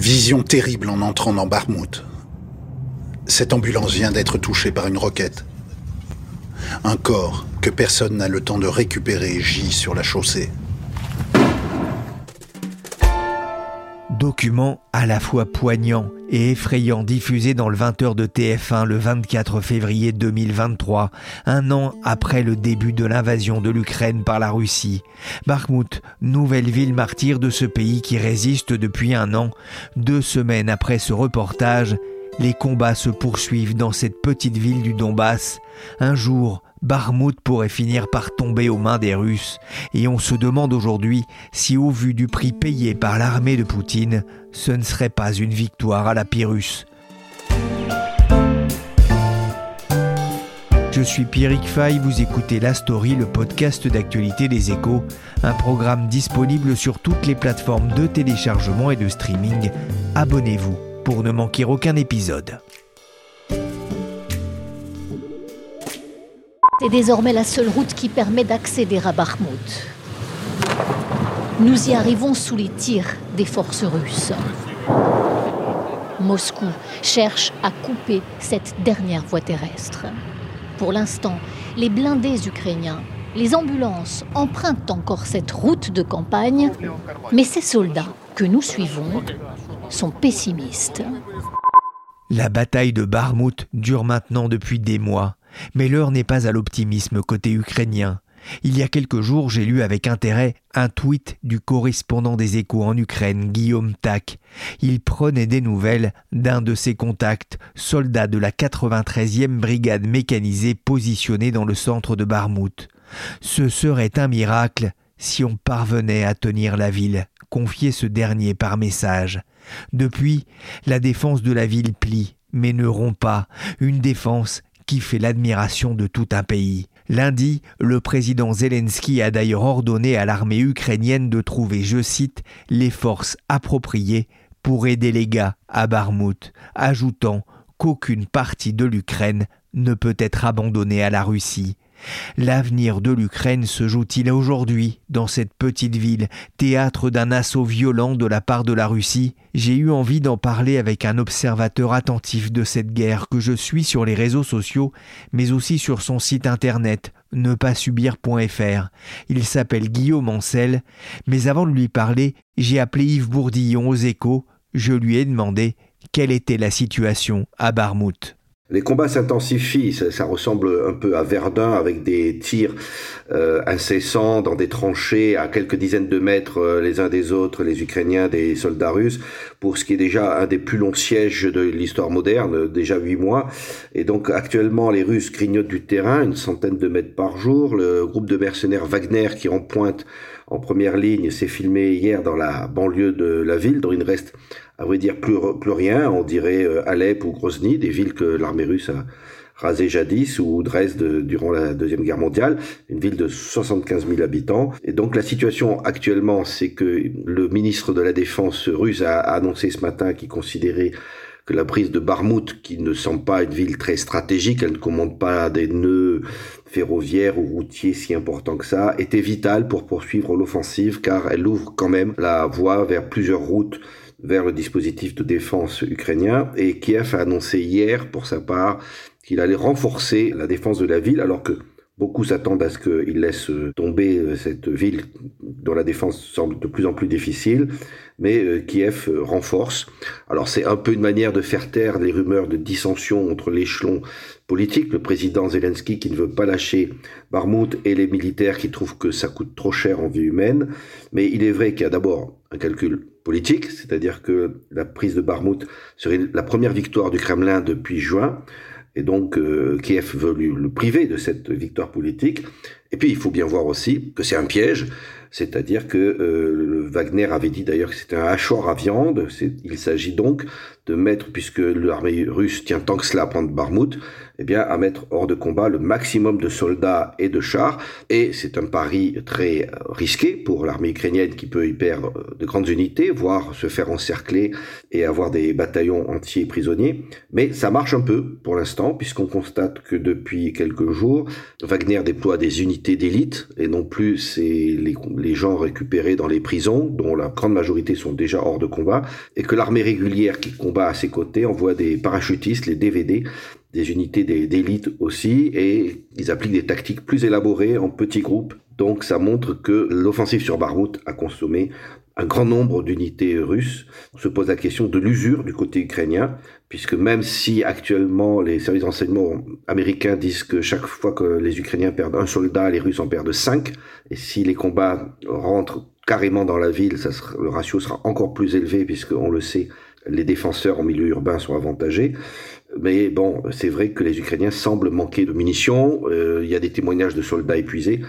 Vision terrible en entrant dans Barmouth. Cette ambulance vient d'être touchée par une roquette. Un corps que personne n'a le temps de récupérer gît sur la chaussée. Document à la fois poignant et effrayant diffusé dans le 20h de TF1 le 24 février 2023, un an après le début de l'invasion de l'Ukraine par la Russie. Bakhmut, nouvelle ville martyre de ce pays qui résiste depuis un an, deux semaines après ce reportage, les combats se poursuivent dans cette petite ville du Donbass. Un jour, Barmouth pourrait finir par tomber aux mains des Russes, et on se demande aujourd'hui si au vu du prix payé par l'armée de Poutine, ce ne serait pas une victoire à la Pyrrhus. Je suis Pierrick Fay, vous écoutez La Story, le podcast d'actualité des échos, un programme disponible sur toutes les plateformes de téléchargement et de streaming. Abonnez-vous pour ne manquer aucun épisode. C'est désormais la seule route qui permet d'accéder à Bakhmut. Nous y arrivons sous les tirs des forces russes. Moscou cherche à couper cette dernière voie terrestre. Pour l'instant, les blindés ukrainiens, les ambulances empruntent encore cette route de campagne, mais ces soldats que nous suivons sont pessimistes. La bataille de Barmouth dure maintenant depuis des mois, mais l'heure n'est pas à l'optimisme côté ukrainien. Il y a quelques jours, j'ai lu avec intérêt un tweet du correspondant des échos en Ukraine, Guillaume Tac. Il prenait des nouvelles d'un de ses contacts, soldat de la 93e brigade mécanisée positionnée dans le centre de Barmouth. Ce serait un miracle si on parvenait à tenir la ville, confiait ce dernier par message. Depuis, la défense de la ville plie, mais ne rompt pas, une défense qui fait l'admiration de tout un pays. Lundi, le président Zelensky a d'ailleurs ordonné à l'armée ukrainienne de trouver, je cite, les forces appropriées pour aider les gars à Barmouth, ajoutant qu'aucune partie de l'Ukraine ne peut être abandonnée à la Russie. L'avenir de l'Ukraine se joue-t-il aujourd'hui dans cette petite ville, théâtre d'un assaut violent de la part de la Russie? J'ai eu envie d'en parler avec un observateur attentif de cette guerre que je suis sur les réseaux sociaux, mais aussi sur son site internet nepasubir.fr. Il s'appelle Guillaume Ancel, mais avant de lui parler, j'ai appelé Yves Bourdillon aux échos. Je lui ai demandé quelle était la situation à Barmouth. Les combats s'intensifient, ça, ressemble un peu à Verdun avec des tirs euh, incessants dans des tranchées à quelques dizaines de mètres euh, les uns des autres, les Ukrainiens des soldats russes, pour ce qui est déjà un des plus longs sièges de l'histoire moderne, déjà huit mois. Et donc actuellement les Russes grignotent du terrain, une centaine de mètres par jour. Le groupe de mercenaires Wagner qui en pointe en première ligne s'est filmé hier dans la banlieue de la ville, dont il reste à vrai dire plus, plus rien. On dirait euh, Alep ou Grozny, des villes que l'armée russe a rasées jadis, ou Dresde durant la Deuxième Guerre mondiale, une ville de 75 000 habitants. Et donc la situation actuellement, c'est que le ministre de la Défense russe a annoncé ce matin qu'il considérait que la prise de Barmouth, qui ne semble pas une ville très stratégique, elle ne commande pas des nœuds ferroviaires ou routiers si importants que ça, était vitale pour poursuivre l'offensive car elle ouvre quand même la voie vers plusieurs routes vers le dispositif de défense ukrainien et Kiev a annoncé hier pour sa part qu'il allait renforcer la défense de la ville alors que Beaucoup s'attendent à ce qu'il laisse tomber euh, cette ville dont la défense semble de plus en plus difficile, mais euh, Kiev euh, renforce. Alors c'est un peu une manière de faire taire les rumeurs de dissension entre l'échelon politique, le président Zelensky qui ne veut pas lâcher Barmouth et les militaires qui trouvent que ça coûte trop cher en vie humaine. Mais il est vrai qu'il y a d'abord un calcul politique, c'est-à-dire que la prise de Barmouth serait la première victoire du Kremlin depuis juin. Et donc, euh, Kiev veut le priver de cette victoire politique. Et puis, il faut bien voir aussi que c'est un piège, c'est-à-dire que euh, Wagner avait dit d'ailleurs que c'était un hachoir à viande. Il s'agit donc de mettre, puisque l'armée russe tient tant que cela à prendre Barmouth, eh bien, à mettre hors de combat le maximum de soldats et de chars. Et c'est un pari très euh, risqué pour l'armée ukrainienne qui peut y perdre euh, de grandes unités, voire se faire encercler et avoir des bataillons entiers prisonniers. Mais ça marche un peu pour l'instant, puisqu'on constate que depuis quelques jours, Wagner déploie des unités d'élite et non plus les, les gens récupérés dans les prisons, dont la grande majorité sont déjà hors de combat, et que l'armée régulière qui combat à ses côtés envoie des parachutistes, les DVD, des unités d'élite aussi, et ils appliquent des tactiques plus élaborées en petits groupes. Donc ça montre que l'offensive sur Barmout a consommé un grand nombre d'unités russes. On se pose la question de l'usure du côté ukrainien, puisque même si actuellement les services d'enseignement américains disent que chaque fois que les Ukrainiens perdent un soldat, les Russes en perdent cinq, et si les combats rentrent carrément dans la ville, le ratio sera encore plus élevé, puisqu'on le sait, les défenseurs en milieu urbain sont avantagés. Mais bon, c'est vrai que les Ukrainiens semblent manquer de munitions. Euh, il y a des témoignages de soldats épuisés.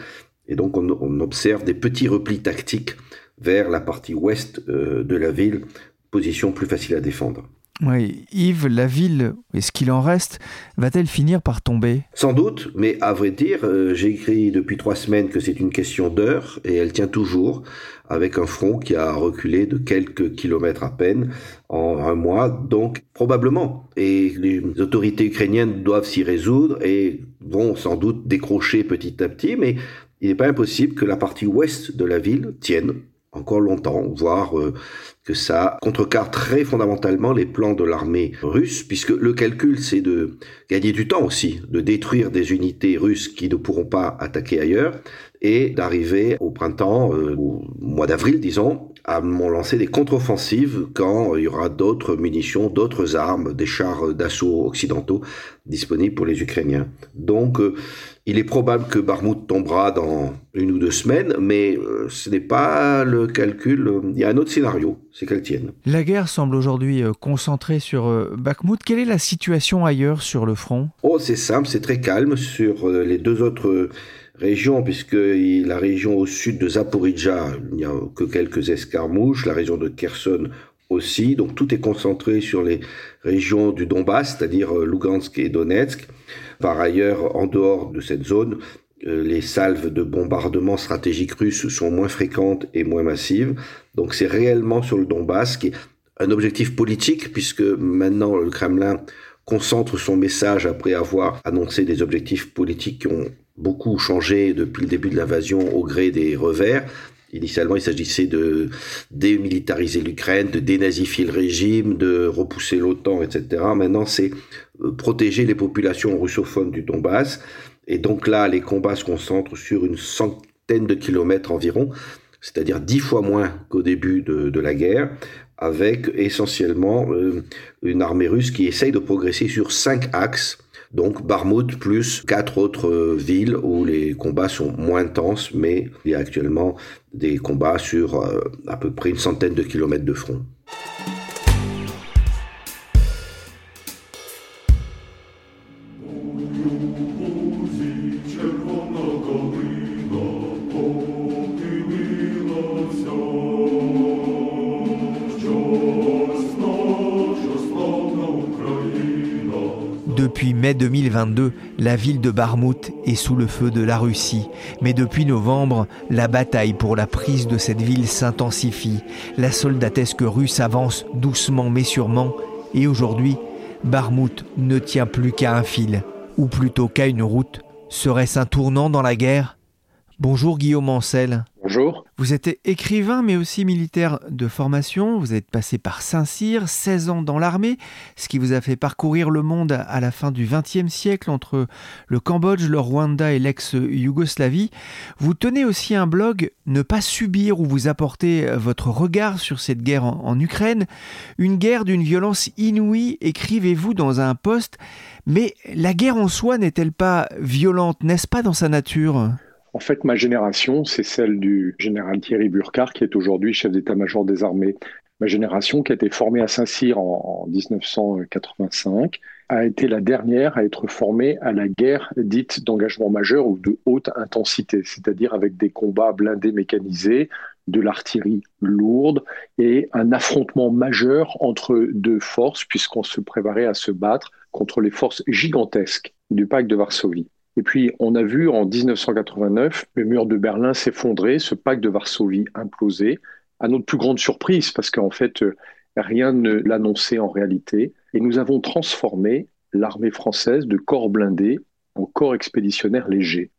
Et donc on, on observe des petits replis tactiques vers la partie ouest euh, de la ville, position plus facile à défendre. Oui, Yves, la ville, et ce qu'il en reste, va-t-elle finir par tomber? Sans doute, mais à vrai dire, euh, j'ai écrit depuis trois semaines que c'est une question d'heure, et elle tient toujours, avec un front qui a reculé de quelques kilomètres à peine en un mois, donc probablement. Et les autorités ukrainiennes doivent s'y résoudre et vont sans doute décrocher petit à petit, mais il n'est pas impossible que la partie ouest de la ville tienne encore longtemps, voire euh, que ça contrecarre très fondamentalement les plans de l'armée russe, puisque le calcul, c'est de gagner du temps aussi, de détruire des unités russes qui ne pourront pas attaquer ailleurs, et d'arriver au printemps, euh, au mois d'avril, disons, à lancer des contre-offensives quand il y aura d'autres munitions, d'autres armes, des chars d'assaut occidentaux disponibles pour les Ukrainiens. Donc, euh, il est probable que Barmouth tombera dans une ou deux semaines, mais euh, ce n'est pas le calcul. Il y a un autre scénario, c'est qu'elle tienne. La guerre semble aujourd'hui euh, concentrée sur Bakhmut. Quelle est la situation ailleurs sur le front? Oh, c'est simple, c'est très calme sur les deux autres région, puisque la région au sud de Zaporizhia, il n'y a que quelques escarmouches, la région de Kherson aussi, donc tout est concentré sur les régions du Donbass, c'est-à-dire euh, Lugansk et Donetsk. Par ailleurs, en dehors de cette zone, euh, les salves de bombardement stratégiques russes sont moins fréquentes et moins massives. Donc c'est réellement sur le Donbass qui est un objectif politique, puisque maintenant le Kremlin concentre son message après avoir annoncé des objectifs politiques qui ont beaucoup changé depuis le début de l'invasion au gré des revers. Initialement, il s'agissait de démilitariser l'Ukraine, de dénazifier le régime, de repousser l'OTAN, etc. Maintenant, c'est euh, protéger les populations russophones du Donbass. Et donc là, les combats se concentrent sur une centaine de kilomètres environ, c'est-à-dire dix fois moins qu'au début de, la guerre, avec essentiellement euh, une armée russe qui essaye de progresser sur cinq axes donc Barmouth plus quatre autres euh, villes où les combats sont moins intenses, mais il y a actuellement des combats sur euh, à peu près une centaine de kilomètres de front. 2022, la ville de Barmouth est sous le feu de la Russie. Mais depuis novembre, la bataille pour la prise de cette ville s'intensifie. La soldatesque russe avance doucement mais sûrement. Et aujourd'hui, Barmouth ne tient plus qu'à un fil, ou plutôt qu'à une route. Serait-ce un tournant dans la guerre? Bonjour Guillaume Ancel. Bonjour. Vous êtes écrivain mais aussi militaire de formation. Vous êtes passé par Saint-Cyr, 16 ans dans l'armée, ce qui vous a fait parcourir le monde à la fin du XXe siècle entre le Cambodge, le Rwanda et l'ex-Yougoslavie. Vous tenez aussi un blog Ne pas subir où vous apportez votre regard sur cette guerre en, en Ukraine. Une guerre d'une violence inouïe, écrivez-vous dans un post. Mais la guerre en soi n'est-elle pas violente, n'est-ce pas dans sa nature? En fait, ma génération, c'est celle du général Thierry Burkhardt, qui est aujourd'hui chef d'état-major des armées. Ma génération, qui a été formée à Saint-Cyr en, 1985, a été la dernière à être formée à la guerre dite d'engagement majeur ou de haute intensité, c'est-à-dire avec des combats blindés mécanisés, de l'artillerie lourde et un affrontement majeur entre deux forces, puisqu'on se préparait à se battre contre les forces gigantesques du pacte de Varsovie. Et puis, on a vu en 1989 le mur de Berlin s'effondrer, ce pacte de Varsovie imploser, à notre plus grande surprise, parce qu'en fait, rien ne l'annonçait en réalité. Et nous avons transformé l'armée française de corps blindés en corps expéditionnaire léger.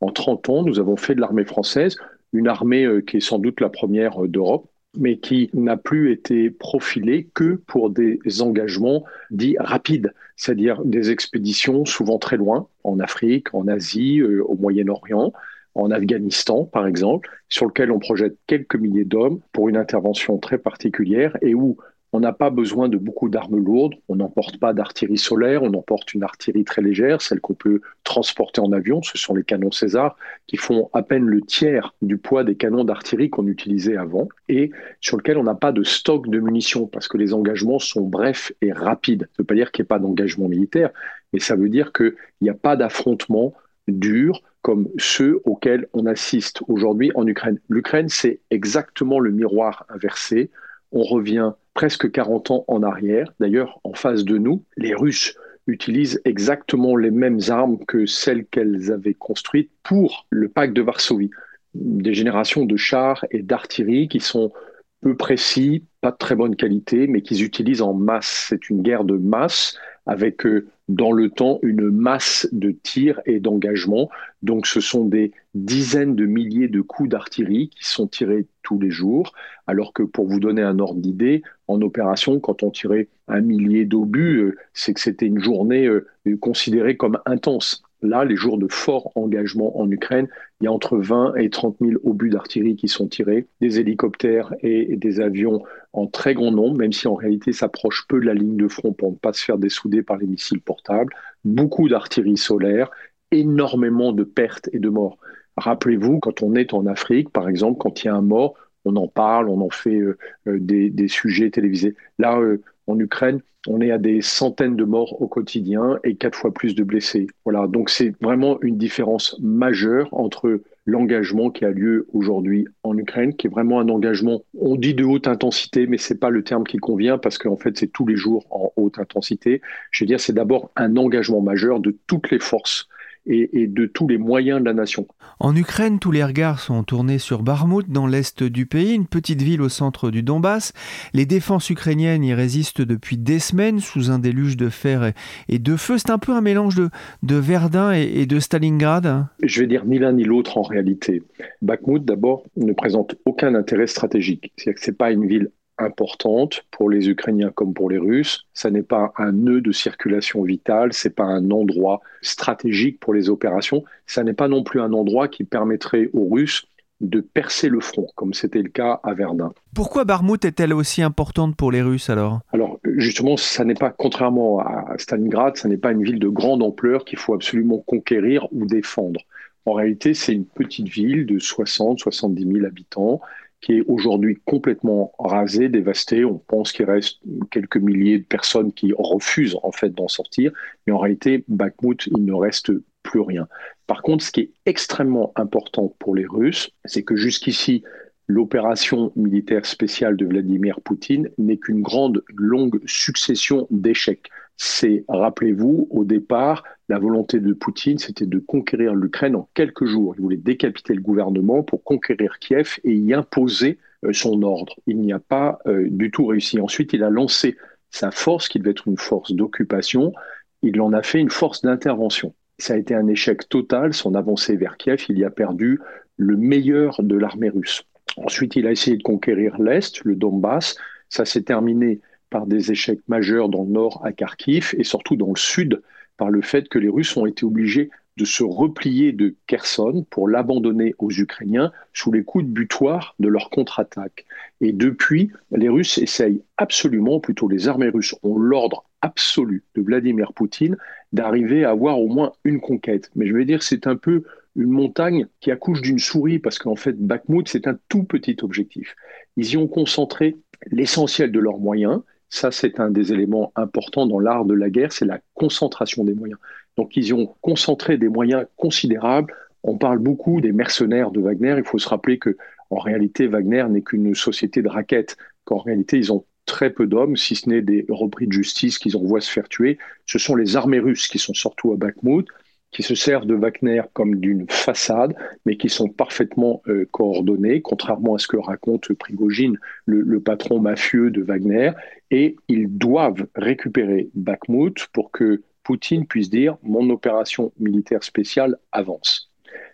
En 30 ans, nous avons fait de l'armée française une armée euh, qui est sans doute la première euh, d'Europe, mais qui n'a plus été profilée que pour des engagements dits rapides, c'est-à-dire des expéditions souvent très loin, en Afrique, en Asie, euh, au Moyen-Orient, en Afghanistan par exemple, sur lequel on projette quelques milliers d'hommes pour une intervention très particulière et où on n'a pas besoin de beaucoup d'armes lourdes, on n'emporte pas d'artillerie solaire, on emporte une artillerie très légère, celle qu'on peut transporter en avion, ce sont les canons César, qui font à peine le tiers du poids des canons d'artillerie qu'on utilisait avant, et sur lequel on n'a pas de stock de munitions, parce que les engagements sont brefs et rapides. Ça ne veut pas dire qu'il n'y ait pas d'engagement militaire, mais ça veut dire qu'il n'y a pas d'affrontement dur comme ceux auxquels on assiste aujourd'hui en Ukraine. L'Ukraine, c'est exactement le miroir inversé. On revient presque 40 ans en arrière. D'ailleurs, en face de nous, les Russes utilisent exactement les mêmes armes que celles qu'elles avaient construites pour le pacte de Varsovie. Des générations de chars et d'artillerie qui sont peu précis, pas de très bonne qualité, mais qu'ils utilisent en masse. C'est une guerre de masse avec euh, dans le temps une masse de tirs et d'engagement. Donc ce sont des dizaines de milliers de coups d'artillerie qui sont tirés tous les jours, alors que pour vous donner un ordre d'idée, en opération, quand on tirait un millier d'obus, euh, c'est que c'était une journée euh, considérée comme intense. Là, les jours de fort engagement en Ukraine, il y a entre 20 et 30 000 obus d'artillerie qui sont tirés, des hélicoptères et des avions en très grand nombre, même si en réalité s'approche peu de la ligne de front pour ne pas se faire dessouder par les missiles portables, beaucoup d'artillerie solaire, énormément de pertes et de morts. Rappelez-vous, quand on est en Afrique, par exemple, quand il y a un mort, on en parle, on en fait euh, euh, des, sujets télévisés. Là, euh, en Ukraine, on est à des centaines de morts au quotidien et quatre fois plus de blessés. Voilà, donc c'est vraiment une différence majeure entre l'engagement qui a lieu aujourd'hui en Ukraine, qui est vraiment un engagement, on dit de haute intensité, mais c'est pas le terme qui convient parce qu'en fait c'est tous les jours en haute intensité. Je veux dire, c'est d'abord un engagement majeur de toutes les forces et, de tous les moyens de la nation. En Ukraine, tous les regards sont tournés sur Barmout, dans l'est du pays, une petite ville au centre du Donbass. Les défenses ukrainiennes y résistent depuis des semaines sous un déluge de fer et de feu. C'est un peu un mélange de, de Verdun et, de Stalingrad. Je vais dire ni l'un ni l'autre en réalité. Bakhmut, d'abord, ne présente aucun intérêt stratégique. C'est-à-dire que ce n'est pas une ville importante pour les Ukrainiens comme pour les Russes. Ça n'est pas un nœud de circulation vitale, c'est pas un endroit stratégique pour les opérations. Ça n'est pas non plus un endroit qui permettrait aux Russes de percer le front, comme c'était le cas à Verdun. Pourquoi Barmout est-elle aussi importante pour les Russes alors? Alors justement, ça n'est pas, contrairement à Stalingrad, ça n'est pas une ville de grande ampleur qu'il faut absolument conquérir ou défendre. En réalité, c'est une petite ville de 60-70 000 habitants qui est aujourd'hui complètement rasé, dévasté. On pense qu'il reste quelques milliers de personnes qui refusent en fait d'en sortir, mais en réalité, Bakhmut, il ne reste plus rien. Par contre, ce qui est extrêmement important pour les Russes, c'est que jusqu'ici, l'opération militaire spéciale de Vladimir Poutine n'est qu'une grande, longue succession d'échecs. C'est, rappelez-vous, au départ, la volonté de Poutine, c'était de conquérir l'Ukraine en quelques jours. Il voulait décapiter le gouvernement pour conquérir Kiev et y imposer euh, son ordre. Il n'y a pas euh, du tout réussi. Ensuite, il a lancé sa force, qui devait être une force d'occupation, il en a fait une force d'intervention. Ça a été un échec total, son avancée vers Kiev, il y a perdu le meilleur de l'armée russe. Ensuite, il a essayé de conquérir l'Est, le Donbass. Ça s'est terminé par des échecs majeurs dans le nord à Kharkiv et surtout dans le sud par le fait que les Russes ont été obligés de se replier de Kherson pour l'abandonner aux Ukrainiens sous les coups de butoir de leur contre-attaque. Et depuis, les Russes essayent absolument, plutôt les armées russes ont l'ordre absolu de Vladimir Poutine d'arriver à avoir au moins une conquête. Mais je veux dire, c'est un peu une montagne qui accouche d'une souris, parce qu'en fait, Bakhmut, c'est un tout petit objectif. Ils y ont concentré l'essentiel de leurs moyens, Ça, c'est un des éléments importants dans l'art de la guerre, c'est la concentration des moyens. Donc, ils ont concentré des moyens considérables. On parle beaucoup des mercenaires de Wagner. Il faut se rappeler que, en réalité, Wagner n'est qu'une société de raquettes. Qu'en réalité, ils ont très peu d'hommes, si ce n'est des repris de justice qu'ils envoient se faire tuer. Ce sont les armées russes qui sont surtout à Bakhmut qui se servent de Wagner comme d'une façade, mais qui sont parfaitement euh, coordonnés, contrairement à ce que raconte Prigogine, le, patron mafieux de Wagner, et ils doivent récupérer Bakhmut pour que Poutine puisse dire mon opération militaire spéciale avance.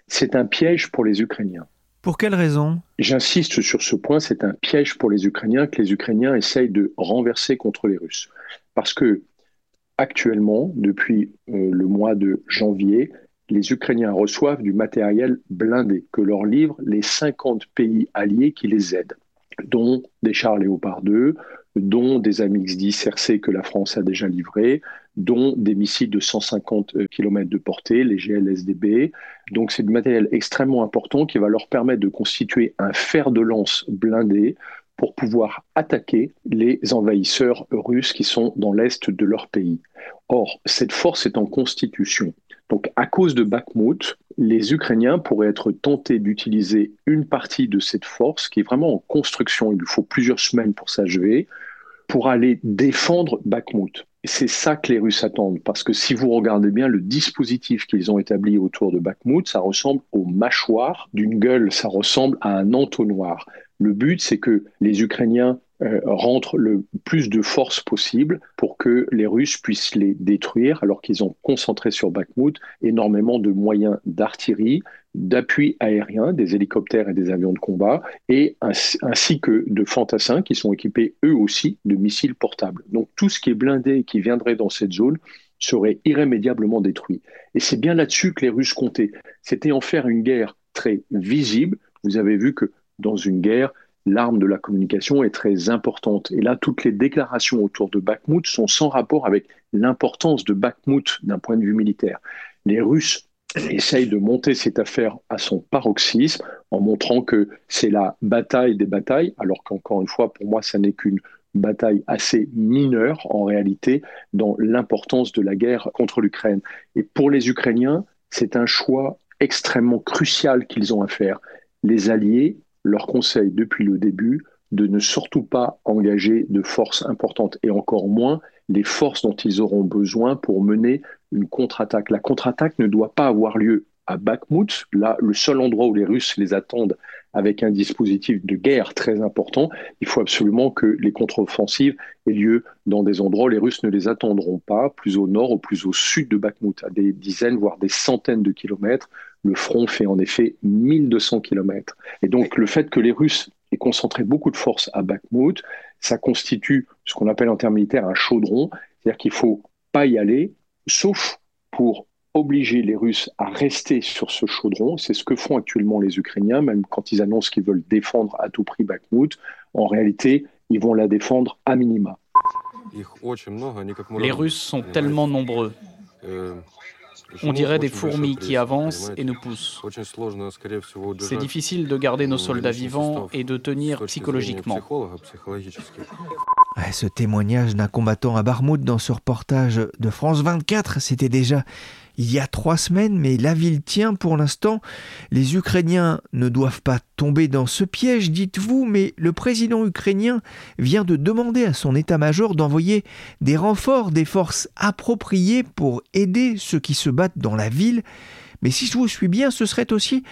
C'est un piège pour les Ukrainiens. Pour quelle raison? J'insiste sur ce point, c'est un piège pour les Ukrainiens que les Ukrainiens essayent de renverser contre les Russes. Parce que Actuellement, depuis euh, le mois de janvier, les Ukrainiens reçoivent du matériel blindé que leur livrent les 50 pays alliés qui les aident, dont des chars Léopard 2, dont des AMX-10 RC que la France a déjà livrés, dont des missiles de 150 euh, km de portée, les GLSDB. Donc c'est du matériel extrêmement important qui va leur permettre de constituer un fer de lance blindé pour pouvoir attaquer les envahisseurs russes qui sont dans l'est de leur pays. Or, cette force est en constitution. Donc, à cause de Bakhmut, les Ukrainiens pourraient être tentés d'utiliser une partie de cette force qui est vraiment en construction, il lui faut plusieurs semaines pour s'achever, pour aller défendre Bakhmut. C'est ça que les Russes attendent, parce que si vous regardez bien le dispositif qu'ils ont établi autour de Bakhmut, ça ressemble aux mâchoires d'une gueule, ça ressemble à un entonnoir. Le but, c'est que les Ukrainiens euh, rentrent le plus de force possible pour que les Russes puissent les détruire, alors qu'ils ont concentré sur Bakhmut énormément de moyens d'artillerie, d'appui aérien, des hélicoptères et des avions de combat, et ainsi, que de fantassins qui sont équipés eux aussi de missiles portables. Donc tout ce qui est blindé et qui viendrait dans cette zone serait irrémédiablement détruit. Et c'est bien là-dessus que les Russes comptaient. C'était en faire une guerre très visible. Vous avez vu que dans une guerre, l'arme de la communication est très importante. Et là, toutes les déclarations autour de Bakhmut sont sans rapport avec l'importance de Bakhmut d'un point de vue militaire. Les Russes essayent de monter cette affaire à son paroxysme en montrant que c'est la bataille des batailles, alors qu'encore une fois, pour moi, ça n'est qu'une bataille assez mineure en réalité dans l'importance de la guerre contre l'Ukraine. Et pour les Ukrainiens, c'est un choix extrêmement crucial qu'ils ont à faire. Les Alliés leur conseille depuis le début de ne surtout pas engager de forces importantes et encore moins les forces dont ils auront besoin pour mener une contre-attaque. La contre-attaque ne doit pas avoir lieu à Bakhmut, là, le seul endroit où les Russes les attendent avec un dispositif de guerre très important. Il faut absolument que les contre-offensives aient lieu dans des endroits où les Russes ne les attendront pas, plus au nord ou plus au sud de Bakhmut, à des dizaines, voire des centaines de kilomètres, le front fait en effet 1200 km. Et donc le fait que les Russes aient concentré beaucoup de forces à Bakhmut, ça constitue ce qu'on appelle en termes militaires un chaudron, c'est-à-dire qu'il ne faut pas y aller, sauf pour obliger les Russes à rester sur ce chaudron. C'est ce que font actuellement les Ukrainiens, même quand ils annoncent qu'ils veulent défendre à tout prix Bakhmut. En réalité, ils vont la défendre à minima. Les Russes sont tellement nombreux. On dirait des fourmis qui avancent et nous poussent. C'est difficile de garder nos soldats vivants et de tenir psychologiquement. Ce témoignage d'un combattant à Barmouth dans ce reportage de France 24, c'était déjà il y a trois semaines, mais la ville tient pour l'instant. Les Ukrainiens ne doivent pas tomber dans ce piège, dites-vous, mais le président ukrainien vient de demander à son état-major d'envoyer des renforts, des forces appropriées pour aider ceux qui se battent dans la ville. Mais si je vous suis bien, ce serait aussi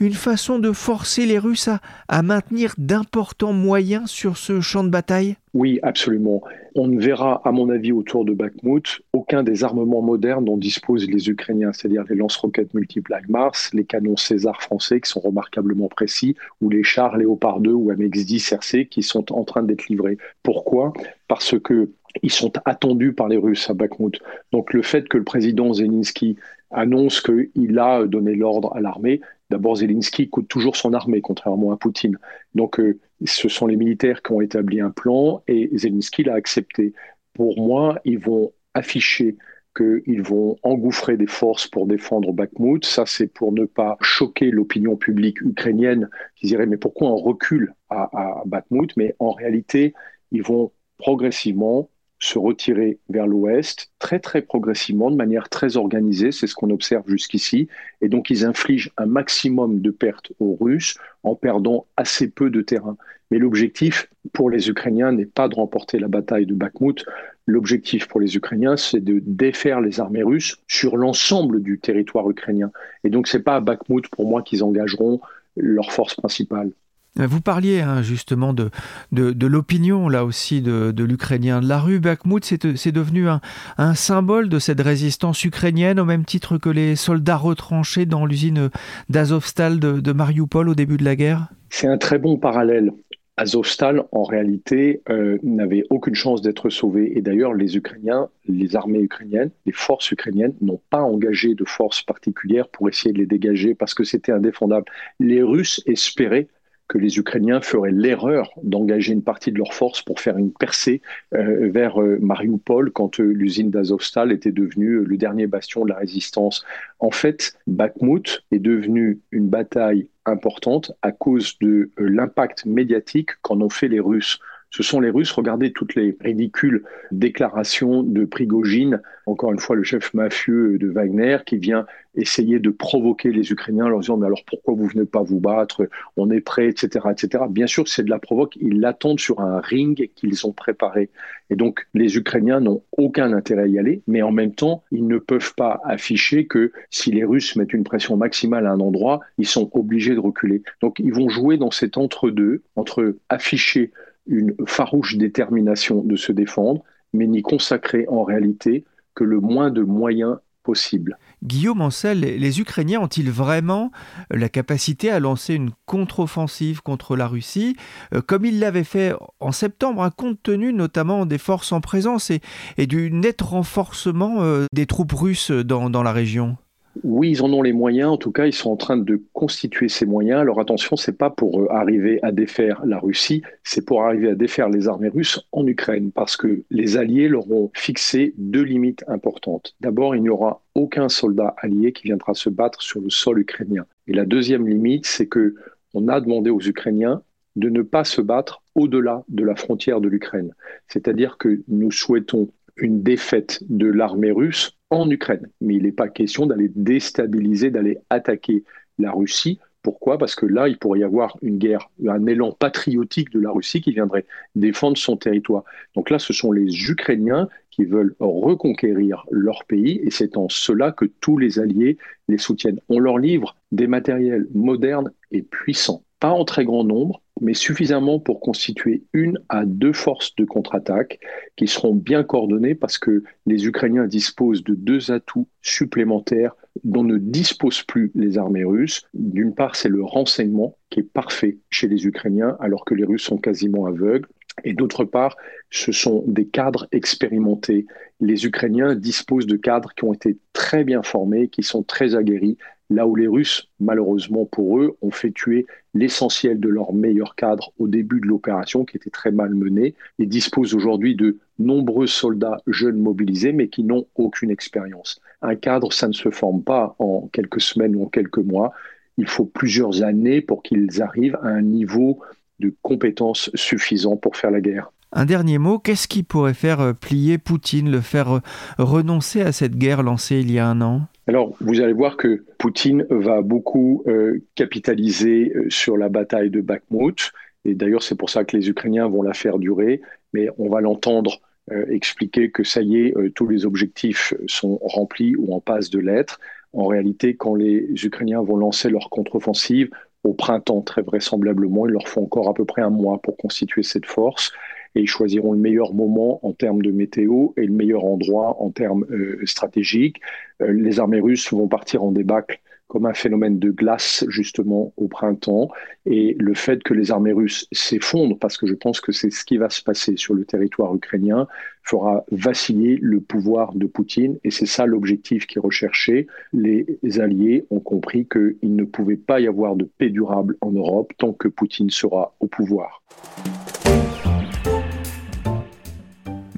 une façon de forcer les Russes à, maintenir d'importants moyens sur ce champ de bataille Oui, absolument. On ne verra, à mon avis, autour de Bakhmut, aucun des armements modernes dont disposent les Ukrainiens, c'est-à-dire les lance-roquettes multiples Mars, les canons César français qui sont remarquablement précis, ou les chars Léopard 2 ou MX-10 RC qui sont en train d'être livrés. Pourquoi? Parce que ils sont attendus par les Russes à Bakhmut. Donc le fait que le président Zelensky annonce qu'il a donné l'ordre à l'armée. D'abord, Zelensky coûte toujours son armée, contrairement à Poutine. Donc, euh, ce sont les militaires qui ont établi un plan et Zelensky l'a accepté. Pour moi, ils vont afficher qu'ils vont engouffrer des forces pour défendre Bakhmut. Ça, c'est pour ne pas choquer l'opinion publique ukrainienne qui dirait mais pourquoi on recule à, à Bakhmut? Mais en réalité, ils vont progressivement se retirer vers l'ouest, très très progressivement, de manière très organisée, c'est ce qu'on observe jusqu'ici, et donc ils infligent un maximum de pertes aux Russes en perdant assez peu de terrain. Mais l'objectif pour les Ukrainiens n'est pas de remporter la bataille de Bakhmut, l'objectif pour les Ukrainiens, c'est de défaire les armées russes sur l'ensemble du territoire ukrainien. Et donc c'est pas à Bakhmut pour moi qu'ils engageront leurs forces principales. Vous parliez hein, justement de, de, l'opinion, là aussi, de, l'Ukrainien. La rue Bakhmut, c'est devenu un, un, symbole de cette résistance ukrainienne, au même titre que les soldats retranchés dans l'usine d'Azovstal de, de Mariupol au début de la guerre? C'est un très bon parallèle. Azovstal, en réalité, euh, n'avait aucune chance d'être sauvé. Et d'ailleurs, les Ukrainiens, les armées ukrainiennes, les forces ukrainiennes n'ont pas engagé de forces particulières pour essayer de les dégager parce que c'était indéfendable. Les Russes espéraient que les Ukrainiens feraient l'erreur d'engager une partie de leurs forces pour faire une percée euh, vers euh, Mariupol quand euh, l'usine d'Azovstal était devenue le dernier bastion de la résistance. En fait, Bakhmut est devenu une bataille importante à cause de l'impact médiatique qu'en ont fait les Russes ce sont les Russes. Regardez toutes les ridicules déclarations de Prigogine, encore une fois le chef mafieux de Wagner, qui vient essayer de provoquer les Ukrainiens en leur disant mais alors pourquoi vous venez pas vous battre? On est prêt, etc., etc. Bien sûr, c'est de la provoque. Ils l'attendent sur un ring qu'ils ont préparé. Et donc les Ukrainiens n'ont aucun intérêt à y aller, mais en même temps, ils ne peuvent pas afficher que si les Russes mettent une pression maximale à un endroit, ils sont obligés de reculer. Donc ils vont jouer dans cet entre-deux, entre afficher une farouche détermination de se défendre, mais n'y consacrer en réalité que le moins de moyens possible. Guillaume Ancel, les Ukrainiens ont-ils vraiment la capacité à lancer une contre-offensive contre la Russie, euh, comme ils l'avaient fait en septembre, hein, compte tenu notamment des forces en présence et, du net renforcement euh, des troupes russes dans la région? Oui, ils en ont les moyens. En tout cas, ils sont en train de constituer ces moyens. Alors attention, c'est pas pour euh, arriver à défaire la Russie, c'est pour arriver à défaire les armées russes en Ukraine, parce que les Alliés leur ont fixé deux limites importantes. D'abord, il n'y aura aucun soldat allié qui viendra se battre sur le sol ukrainien. Et la deuxième limite, c'est que on a demandé aux Ukrainiens de ne pas se battre au-delà de la frontière de l'Ukraine. C'est-à-dire que nous souhaitons une défaite de l'armée russe en Ukraine. Mais il n'est pas question d'aller déstabiliser, d'aller attaquer la Russie. Pourquoi? Parce que là, il pourrait y avoir une guerre, un élan patriotique de la Russie qui viendrait défendre son territoire. Donc là, ce sont les Ukrainiens qui veulent reconquérir leur pays et c'est en cela que tous les alliés les soutiennent. On leur livre des matériels modernes et puissants, pas en très grand nombre, mais suffisamment pour constituer une à deux forces de contre-attaque qui seront bien coordonnées parce que les Ukrainiens disposent de deux atouts supplémentaires dont ne disposent plus les armées russes. D'une part, c'est le renseignement qui est parfait chez les Ukrainiens alors que les Russes sont quasiment aveugles. Et d'autre part, ce sont des cadres expérimentés. Les Ukrainiens disposent de cadres qui ont été très bien formés, qui sont très aguerris, là où les Russes, malheureusement pour eux, ont fait tuer l'essentiel de leurs meilleurs cadres au début de l'opération, qui était très mal menée, et disposent aujourd'hui de nombreux soldats jeunes mobilisés, mais qui n'ont aucune expérience. Un cadre, ça ne se forme pas en quelques semaines ou en quelques mois. Il faut plusieurs années pour qu'ils arrivent à un niveau de compétences suffisant pour faire la guerre. Un dernier mot, qu'est-ce qui pourrait faire euh, plier Poutine, le faire euh, renoncer à cette guerre lancée il y a un an? Alors, vous allez voir que Poutine va beaucoup euh, capitaliser sur la bataille de Bakhmut. Et d'ailleurs, c'est pour ça que les Ukrainiens vont la faire durer. Mais on va l'entendre expliquer que ça y est, tous les objectifs sont remplis ou en passe de l'être. En réalité, quand les Ukrainiens vont lancer leur contre-offensive, au printemps très vraisemblablement, il leur faut encore à peu près un mois pour constituer cette force et ils choisiront le meilleur moment en termes de météo et le meilleur endroit en termes euh, stratégiques. Euh, les armées russes vont partir en débâcle comme un phénomène de glace justement au printemps. Et le fait que les armées russes s'effondrent, parce que je pense que c'est ce qui va se passer sur le territoire ukrainien, fera vaciller le pouvoir de Poutine. Et c'est ça l'objectif qui est recherché. Les Alliés ont compris qu'il ne pouvait pas y avoir de paix durable en Europe tant que Poutine sera au pouvoir.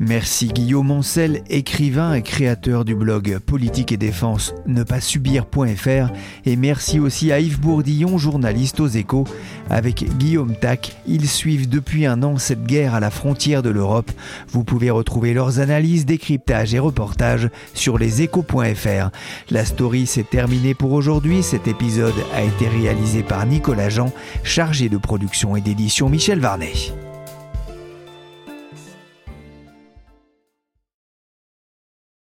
Merci Guillaume Ancel, écrivain et créateur du blog Politique et Défense ne pas subir.fr et merci aussi à Yves Bourdillon, journaliste aux échos. Avec Guillaume Tac, ils suivent depuis un an cette guerre à la frontière de l'Europe. Vous pouvez retrouver leurs analyses, décryptages et reportages sur leséchos.fr. La story s'est terminée pour aujourd'hui. Cet épisode a été réalisé par Nicolas Jean, chargé de production et d'édition Michel Varnet.